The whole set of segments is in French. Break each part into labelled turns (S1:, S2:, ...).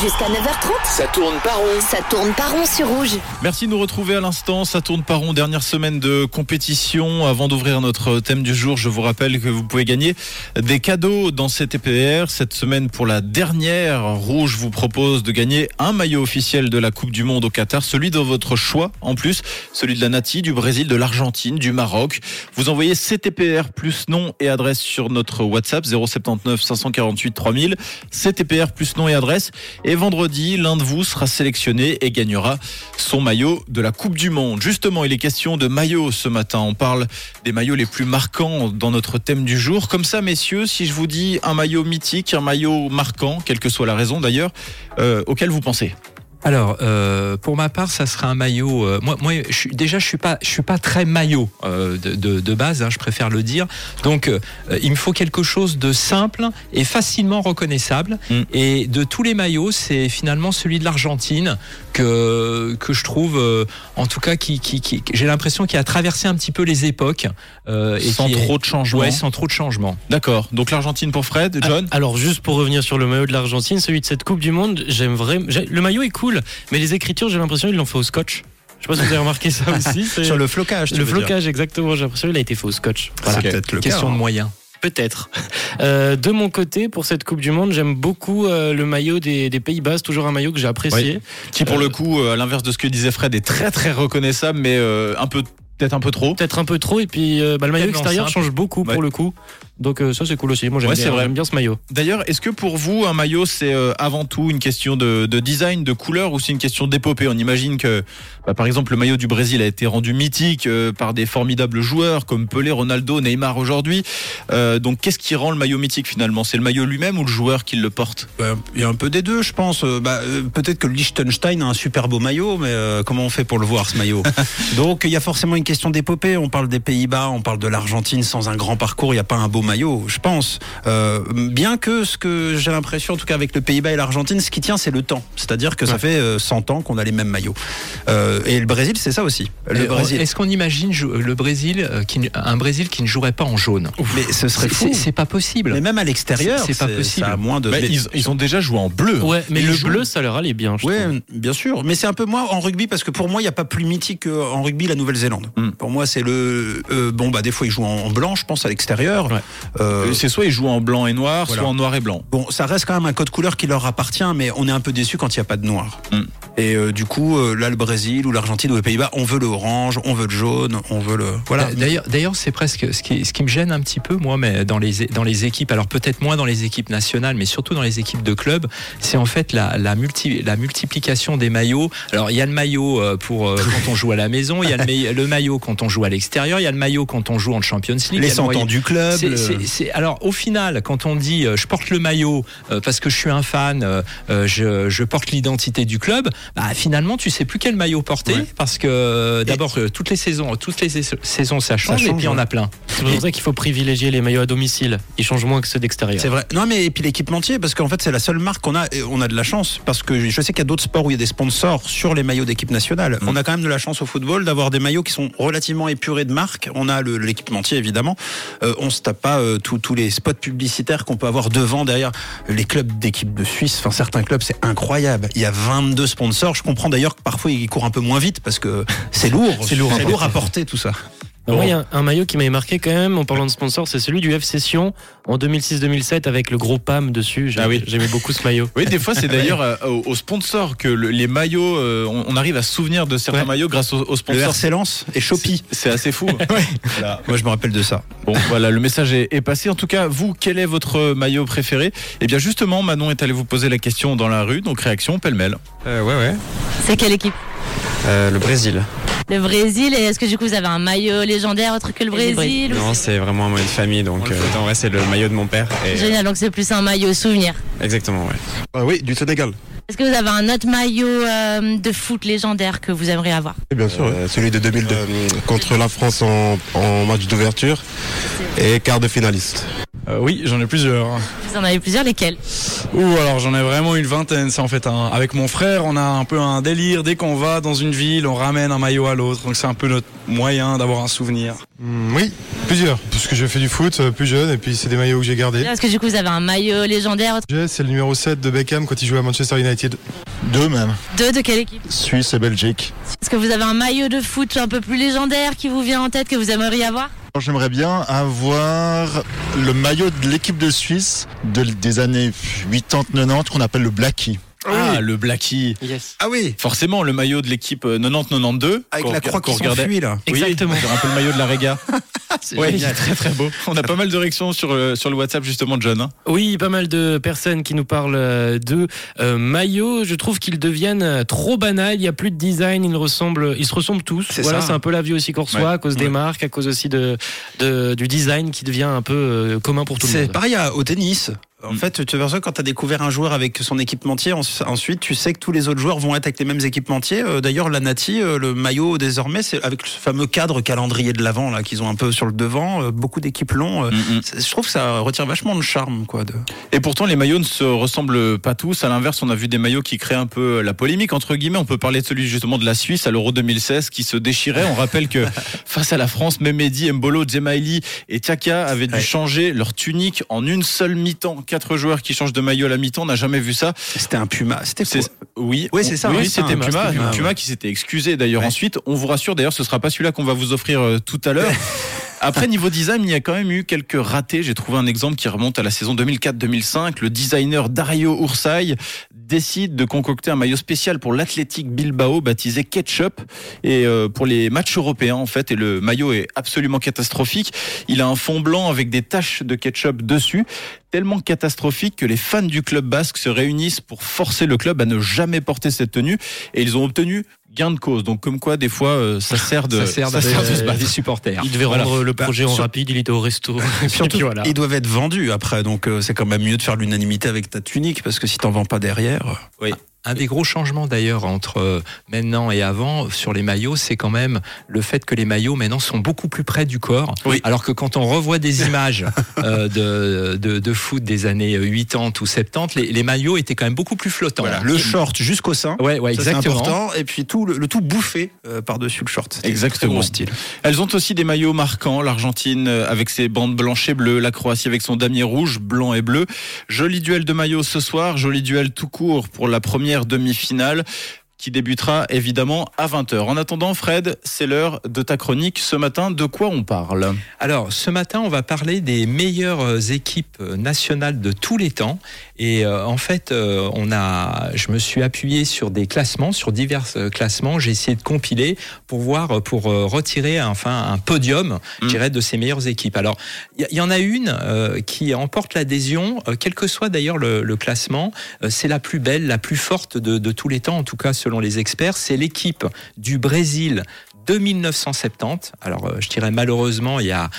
S1: Jusqu'à 9h30,
S2: Ça tourne pas rond.
S1: ça tourne pas rond sur rouge.
S3: Merci de nous retrouver à l'instant. Ça tourne par rond. Dernière semaine de compétition. Avant d'ouvrir notre thème du jour, je vous rappelle que vous pouvez gagner des cadeaux dans CTPR. Cette semaine, pour la dernière, Rouge vous propose de gagner un maillot officiel de la Coupe du Monde au Qatar, celui de votre choix. En plus, celui de la Nati, du Brésil, de l'Argentine, du Maroc. Vous envoyez CTPR plus nom et adresse sur notre WhatsApp 079 548 3000. CTPR plus nom et adresse. Et vendredi, l'un de vous sera sélectionné et gagnera son maillot de la Coupe du Monde. Justement, il est question de maillots ce matin. On parle des maillots les plus marquants dans notre thème du jour. Comme ça, messieurs, si je vous dis un maillot mythique, un maillot marquant, quelle que soit la raison d'ailleurs, euh, auquel vous pensez?
S4: Alors, euh, pour ma part, ça sera un maillot. euh, moi, moi, je suis, déjà, je suis pas, je suis pas très maillot euh, de, de, de base. hein, je préfère le dire. Donc, euh, il me faut quelque chose de simple et facilement reconnaissable.
S3: Mm.
S4: Et de tous les maillots, c'est finalement celui de l'Argentine que que je trouve, euh, en tout cas, qui, qui, qui j'ai l'impression qu'il a traversé un petit peu les époques euh, et
S3: Sans
S4: est-
S3: trop de changements.
S4: Ouais, sans trop de changements.
S3: D'accord. Donc l'Argentine pour Fred, John?
S5: Ah, Alors juste pour revenir sur le maillot de l'Argentine, celui de cette Coupe du Monde, j'aime vraiment. j'ai- Le maillot est cool, mais les écritures, j'ai l'impression qu'ils l'ont fait au scotch. Je sais pas si vous avez remarqué ça aussi. c'est-
S6: Sur le flocage. tu
S5: le
S6: dire.
S5: flocage, exactement. J'ai l'impression qu'il a été fait au scotch. Voilà.
S6: C'est peut-être le cas.
S4: Question
S6: hein.
S4: de moyens.
S5: Peut-être. Euh, de mon côté, pour cette Coupe du Monde, j'aime beaucoup euh, le maillot des, des Pays-Bas. C'est toujours un maillot que j'ai apprécié.
S3: qui pour
S5: Euh,
S3: le coup, euh, à l'inverse de ce que disait Fred, est très très reconnaissable, mais euh, un peu peut-être un peu trop.
S5: Peut-être un peu trop. Et puis, euh, bah, le maillot extérieur
S4: simple.
S5: change beaucoup
S3: Ouais.
S5: pour le coup. Donc euh, ça, c'est cool aussi. Moi, j'aime
S3: Ouais,
S5: bien, ce maillot.
S3: D'ailleurs, est-ce que pour vous, un maillot, c'est euh, avant tout une question de, de design, de couleur, ou c'est une question d'épopée? On imagine que, bah, par exemple, le maillot du Brésil a été rendu mythique euh, par des formidables joueurs comme Pelé, Ronaldo, Neymar aujourd'hui. Euh, donc, qu'est-ce qui rend le maillot mythique finalement? C'est le maillot lui-même ou le joueur qui le porte?
S6: Ouais, Il y a un peu des deux, je pense. Euh, Bah, euh, Peut-être que Liechtenstein a un super beau maillot, mais euh, comment on fait pour le voir, ce maillot? Donc, il y a forcément une question d'épopée. On parle des Pays-Bas, on parle de l'Argentine sans un grand parcours. Il n'y a pas un beau maillot, je pense. Euh, bien que ce que j'ai l'impression, en tout cas avec le Pays-Bas et l'Argentine, ce qui tient, c'est le temps. C'est-à-dire que ça fait euh, 100 ans qu'on a les mêmes maillots. Euh, et le Brésil, c'est ça aussi. Le
S4: Euh,
S6: Brésil.
S4: Est-ce qu'on imagine le Brésil, euh, qui, un Brésil qui ne jouerait pas en jaune?
S6: Mais ce serait
S4: C'est-
S6: fou.
S4: C'est pas possible.
S6: Mais même à l'extérieur,
S4: C'est- pas possible.
S6: Ça a moins de. Mais-
S3: ils, ils ont déjà joué en bleu.
S5: Ouais, mais
S6: Ils
S5: le
S6: jouent.
S5: bleu, ça leur allait bien.
S6: Oui, bien sûr. Mais c'est un peu moins en rugby parce que pour moi, il n'y a pas plus mythique qu'en rugby la Nouvelle-Zélande.
S3: Mm.
S6: Pour moi, c'est le. euh, bon, bah, des fois, ils jouent en blanc, je pense, à l'extérieur.
S5: Ouais.
S6: Euh,
S3: C'est soit ils jouent en blanc et noir,
S6: Voilà.
S3: soit en noir et blanc.
S6: Bon, ça reste quand même un code couleur qui leur appartient, mais on est un peu déçu quand il n'y a pas de noir.
S3: Mm.
S6: Et euh, du coup, euh, là, le Brésil ou l'Argentine ou les Pays-Bas, on veut le orange, on veut le jaune, on veut le. Voilà.
S4: D'ailleurs, d'ailleurs, c'est presque ce qui, ce qui me gêne un petit peu, moi, mais dans les dans les équipes. Alors peut-être moins dans les équipes nationales, mais surtout dans les équipes de club, c'est en fait la la, multi, la multiplication des maillots. Alors il y a le maillot euh, pour euh, quand on joue à la maison, il y a le, maillot- le maillot quand on joue à l'extérieur, il y a le maillot quand on joue en Champions League.
S6: les
S4: a le
S6: 100
S4: maillot-
S6: ans du club. Le-
S4: c'est- c'est- alors au final, quand on dit euh, je porte le maillot euh, parce que je suis un fan, je, je porte l'identité du club, bah, finalement tu sais plus quel maillot porter
S6: Ouais.
S4: parce que euh, d'abord euh, toutes les saisons, toutes les sais- saisons ça change, et
S6: change,
S4: puis il y en
S6: ouais.
S4: a plein.
S5: C'est pour ça qu'il faut privilégier les maillots à domicile. Ils changent moins que ceux d'extérieur.
S6: C'est vrai. Non, mais et puis l'équipementier, parce qu'en fait, c'est la seule marque qu'on a. et On a de la chance, parce que je sais qu'il y a d'autres sports où il y a des sponsors sur les maillots d'équipe nationale.
S3: Mm.
S6: On a quand même de la chance au football d'avoir des maillots qui sont relativement épurés de marque. On a le- l'équipementier, évidemment. Euh, on se tape pas euh, tous tous les spots publicitaires qu'on peut avoir devant, derrière. Les clubs d'équipe de Suisse, enfin, certains clubs, c'est incroyable. Il y a 22 sponsors. Je comprends d'ailleurs que parfois, ils courent un peu moins vite, parce que c'est lourd.
S5: C'est lourd à
S6: C'est lourd à porter, tout ça.
S5: Moi, il y a un, un maillot qui m'avait marqué quand même en parlant de sponsor, c'est celui du FC Sion en 2006-2007 avec le gros PAM dessus.
S3: Ah oui.
S5: J'aimais beaucoup ce maillot.
S3: Oui, des fois, c'est d'ailleurs euh, aux sponsors que le- les maillots, euh, on, on arrive à se souvenir de certains
S5: Ouais.
S3: maillots grâce aux, aux
S6: Le
S3: sponsors.
S6: RC Lens et Shopee.
S3: C'est assez fou. Voilà.
S6: Moi, je me rappelle de ça.
S3: Bon, voilà, le message est, est passé. En tout cas, vous, quel est votre maillot préféré? Eh bien, justement, Manon est allé vous poser la question dans la rue, donc réaction pêle-mêle.
S7: Euh, ouais, ouais.
S8: C'est quelle équipe?
S7: Euh, le Brésil.
S8: Le Brésil. Et est-ce que du coup vous avez un maillot légendaire autre que le Brésil ou
S7: Non, c'est vraiment un maillot de famille, donc euh, en vrai, c'est le maillot de mon père. Et,
S8: Génial, donc c'est plus un maillot souvenir.
S7: Exactement, ouais.
S9: Ah oui, du Sénégal.
S8: Est-ce que vous avez un autre maillot euh, de foot légendaire que vous aimeriez avoir?
S9: Oui, bien sûr, ouais. celui de 2002. Euh, contre la France en, en match d'ouverture et quart de finaliste.
S2: Euh, oui, j'en ai plusieurs.
S8: Vous en avez plusieurs, lesquels?
S2: Ou alors j'en ai vraiment une vingtaine. C'est en fait un... avec mon frère, on a un peu un délire. Dès qu'on va dans une ville, on ramène un maillot à l'autre. Donc c'est un peu notre moyen d'avoir un souvenir.
S10: Mm, oui, plusieurs. Parce que j'ai fait du foot euh, plus jeune et puis c'est des maillots que j'ai gardés.
S8: Est-ce que du coup vous avez un maillot légendaire
S10: C'est le numéro 7 de Beckham quand il jouait à Manchester United. Deux même.
S8: Deux de quelle équipe?
S9: Suisse et Belgique.
S8: Est-ce que vous avez un maillot de foot un peu plus légendaire qui vous vient en tête, que vous aimeriez avoir?
S9: J'aimerais bien avoir le maillot de l'équipe de Suisse de- des années 80-90 qu'on appelle le Blackie.
S3: Ah, le Blackie.
S5: Yes.
S6: Ah oui,
S3: Forcément, le maillot de l'équipe euh, 90-92.
S6: avec
S3: qu'on
S6: la
S3: rega-
S6: croix
S3: qu'on
S6: qui
S3: regardait.
S6: s'enfuit là.
S3: Oui,
S5: Exactement.
S3: un peu le maillot de la Réga.
S6: C'est
S3: Ouais, il
S6: génial.
S3: est très très beau. On a pas mal de réactions sur le, sur le WhatsApp justement de John. hein.
S5: Oui, pas mal de personnes qui nous parlent euh, de euh, maillots. Je trouve qu'ils deviennent euh, trop banals. Il y a plus de design. Ils ressemblent, ils se ressemblent tous.
S6: C'est
S5: Voilà,
S6: ça.
S5: c'est un peu la vie aussi qu'on reçoit
S3: Ouais.
S5: à cause des
S3: Ouais.
S5: marques, à cause aussi de, de- du design qui devient un peu euh, commun pour tout le
S6: C'est
S5: monde.
S6: pareil à- au tennis. En
S3: Mm.
S6: fait, tu vois ça quand tu as découvert un joueur avec son équipementier, en- ensuite tu sais que tous les autres joueurs vont être avec les mêmes équipementiers. Euh, D'ailleurs, la Nati, euh, le maillot désormais, c'est avec ce fameux cadre calendrier de l'avant là qu'ils ont un peu sur le devant. euh, beaucoup d'équipes l'ont.
S3: Mm, mm.
S6: c'est- Je trouve que ça retire vachement de charme, quoi. De...
S3: Et pourtant, les maillots ne se ressemblent pas tous. À l'inverse, on a vu des maillots qui créent un peu la polémique, entre guillemets. On peut parler de celui justement de la Suisse à l'Euro 2016 qui se déchirait. On rappelle que face à la France, Memedi, Mbolo, Djemaili et Tiaka avaient dû
S6: Ouais.
S3: changer leur tunique en une seule mi-temps. Quatre joueurs qui changent de maillot à la mi-temps. On n'a jamais vu ça.
S6: C'était un puma. C'était.
S3: Oui,
S6: Oui, c'est ça,
S3: Oui,
S6: hein,
S3: c'était Puma,
S6: Puma,
S3: Puma,
S6: ouais.
S3: qui s'était excusé d'ailleurs.
S6: Ouais.
S3: Ensuite, on vous rassure. D'ailleurs, ce sera pas celui-là qu'on va vous offrir euh, tout à l'heure. Après, niveau design, il y a quand même eu quelques ratés. J'ai trouvé un exemple qui remonte à la saison 2004-2005. Le designer Dario Ursay décide de concocter un maillot spécial pour l'Athletic Bilbao baptisé Ketchup et euh, pour les matchs européens en fait. Et le maillot est absolument catastrophique. Il a un fond blanc avec des taches de ketchup dessus, tellement catastrophique que les fans du club basque se réunissent pour forcer le club à ne jamais porter cette tenue et ils ont obtenu gain de cause. Donc comme quoi des fois euh, ça sert de
S4: ça sert,
S3: ça
S4: de-
S3: sert de se battre.
S4: des supporters.
S5: Il devait
S3: Voilà.
S5: rendre le projet en
S6: sur-
S5: rapide. Il était au resto. Et
S6: Surtout,
S5: puis voilà.
S6: ils doivent être vendus après, donc euh, c'est quand même mieux de faire l'unanimité avec ta tunique parce que si t'en vends pas derrière. euh,
S4: Un des gros changements d'ailleurs entre euh, maintenant et avant sur les maillots, c'est quand même le fait que les maillots maintenant sont beaucoup plus près du corps.
S3: Oui.
S4: Alors que quand on revoit des images euh, de, de, de foot des années 80 ou 70, les, les maillots étaient quand même beaucoup plus flottants.
S6: Voilà, le short jusqu'au sein.
S4: Ouais, ouais,
S6: Ça,
S4: exactement.
S6: important. Et puis tout le, le tout bouffé euh, par-dessus le short.
S3: Exactement.
S6: gros style.
S3: Elles ont aussi des maillots marquants. L'Argentine euh, avec ses bandes blanches et bleues, la Croatie avec son damier rouge, blanc et bleu. Joli duel de maillots ce soir, joli duel tout court pour la première demi-finale qui débutera évidemment à 20h. En attendant, Fred, c'est l'heure de ta chronique. Ce matin, de quoi on parle?
S4: Alors, ce matin, on va parler des meilleures équipes nationales de tous les temps. Et euh, en fait, euh, on a, je me suis appuyé sur des classements, sur divers euh, classements. J'ai essayé de compiler pour voir, pour retirer enfin un podium, je
S3: Mm.
S4: dirais, de ces meilleures équipes. Alors, il y, en a une euh, qui emporte l'adhésion, quel que soit d'ailleurs le, le classement. C'est la plus belle, la plus forte de, de tous les temps, en tout cas selon les experts. C'est l'équipe du Brésil de 1970. Alors, je dirais malheureusement, il y a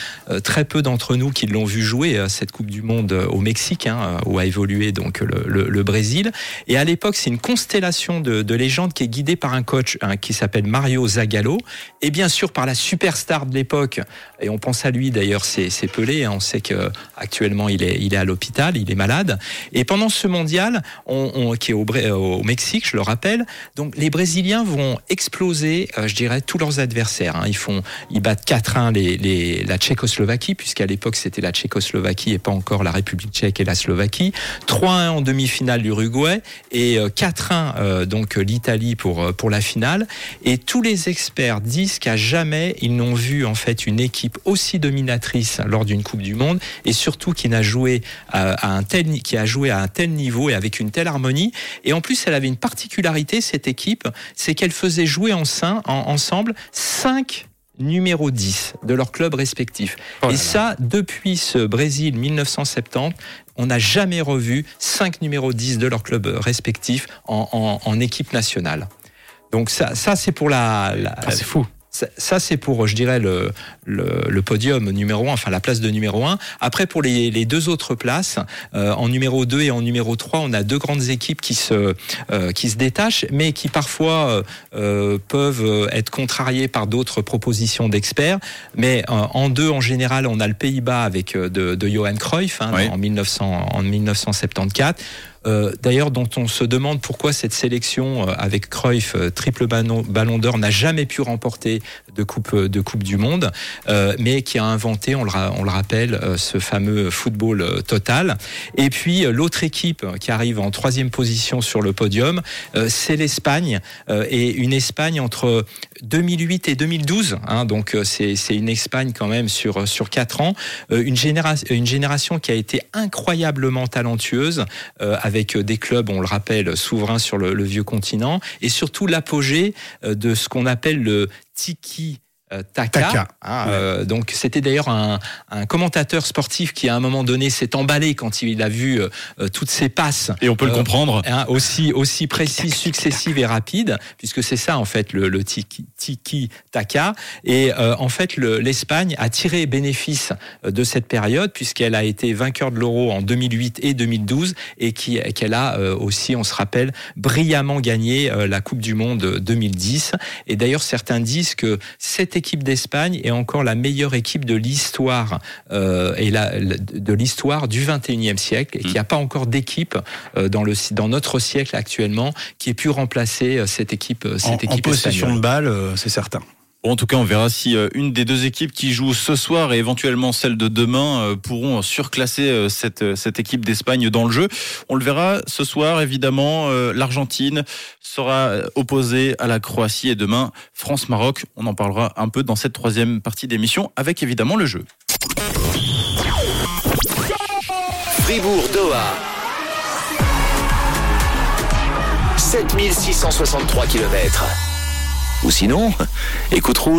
S4: très peu d'entre nous qui l'ont vu jouer cette Coupe du Monde au Mexique, hein, où a évolué donc le, Brésil. Et à l'époque, c'est une constellation de, de légendes qui est guidée par un coach hein, qui s'appelle Mario Zagallo, et bien sûr par la superstar de l'époque. Et on pense à lui d'ailleurs, c'est Pelé. hein, on sait que actuellement il est il est à l'hôpital, il est malade. Et pendant ce mondial, on, on- qui est au, Mexique, je le rappelle, donc les Brésiliens vont exploser, euh, je dirais, tous leurs adversaires. hein. Ils font, ils battent 4-1 les, les, la Tchécoslovaquie, puisqu'à l'époque c'était la Tchécoslovaquie et pas encore la République tchèque et la Slovaquie. 3-1 en demi-finale l'Uruguay et euh, 4-1 euh, donc l'Italie pour euh, pour la finale. Et tous les experts disent qu'à jamais ils n'ont vu en fait une équipe aussi dominatrice lors d'une Coupe du Monde et surtout qui n'a joué à, à un tel qui a joué à un tel niveau et avec une telle harmonie. Et en plus, elle avait une particularité cette équipe, c'est qu'elle faisait jouer en sein, en- ensemble cinq numéros 10 de leur club respectif. et ça, depuis ce Brésil 1970, on n'a jamais revu cinq numéros 10 de leur club respectif en, équipe nationale. Donc ça, ça c'est pour la, la-
S5: Ah, c'est fou.
S4: Ça, ça, c'est pour, je dirais, le, le, le podium numéro un, enfin la place de numéro un. Après, pour les, les deux autres places, euh, en numéro 2 et en numéro 3, on a deux grandes équipes qui se, euh, qui se détachent, mais qui parfois euh, euh, peuvent être contrariées par d'autres propositions d'experts. Mais euh, en deux, en général, on a le Pays-Bas avec euh, de, de Johan Cruyff hein,
S3: Oui.
S4: en, 1900, en 1974. Euh, D'ailleurs, dont on se demande pourquoi cette sélection euh, avec Cruyff, euh, triple ballon, d'or, n'a jamais pu remporter de coupe de coupe du monde, mais qui a inventé, on le, rappelle, ce fameux football total. Et puis l'autre équipe qui arrive en troisième position sur le podium, c'est l'Espagne et une Espagne entre 2008 et 2012. Hein, donc c'est une Espagne quand même sur sur quatre ans, une génération une génération qui a été incroyablement talentueuse avec des clubs, on le rappelle, souverains sur le, le vieux continent et surtout l'apogée euh, de ce qu'on appelle le tiki. Euh, Taka.
S6: Taka.
S4: Ah, euh, donc c'était d'ailleurs un, un commentateur sportif qui à un moment donné s'est emballé quand il a vu euh, euh, toutes ces passes
S3: Et on peut le
S4: Euh,
S3: comprendre.
S4: hein, aussi aussi précis, successive et rapide, puisque c'est ça en fait le, le tiki, tiki taka. Et euh, en fait, le- l'Espagne a tiré bénéfice de cette période puisqu'elle a été vainqueur de l'Euro en 2008 et 2012 et qui- qu'elle a euh, aussi, on se rappelle, brillamment gagné euh, la Coupe du Monde 2010. Et d'ailleurs, certains disent que cette équipe d'Espagne est encore la meilleure équipe de l'histoire euh, et la, de l'histoire du 21e siècle et qu'il n'y a pas encore d'équipe euh, dans le dans notre siècle actuellement qui ait pu remplacer euh, cette équipe
S6: En,
S4: cette
S6: en
S4: équipe
S6: possession
S4: espagnole.
S6: de balle, c'est certain.
S3: En tout cas, on verra si euh, une des deux équipes qui jouent ce soir et éventuellement celle de demain euh, pourront surclasser euh, cette, cette équipe d'Espagne dans le jeu. On le verra ce soir, évidemment. L'Argentine sera opposée à la Croatie et demain, France-Maroc. On en parlera un peu dans cette troisième partie d'émission avec évidemment le jeu.
S11: Fribourg-Doha. 7663 km. Ou sinon, écoute.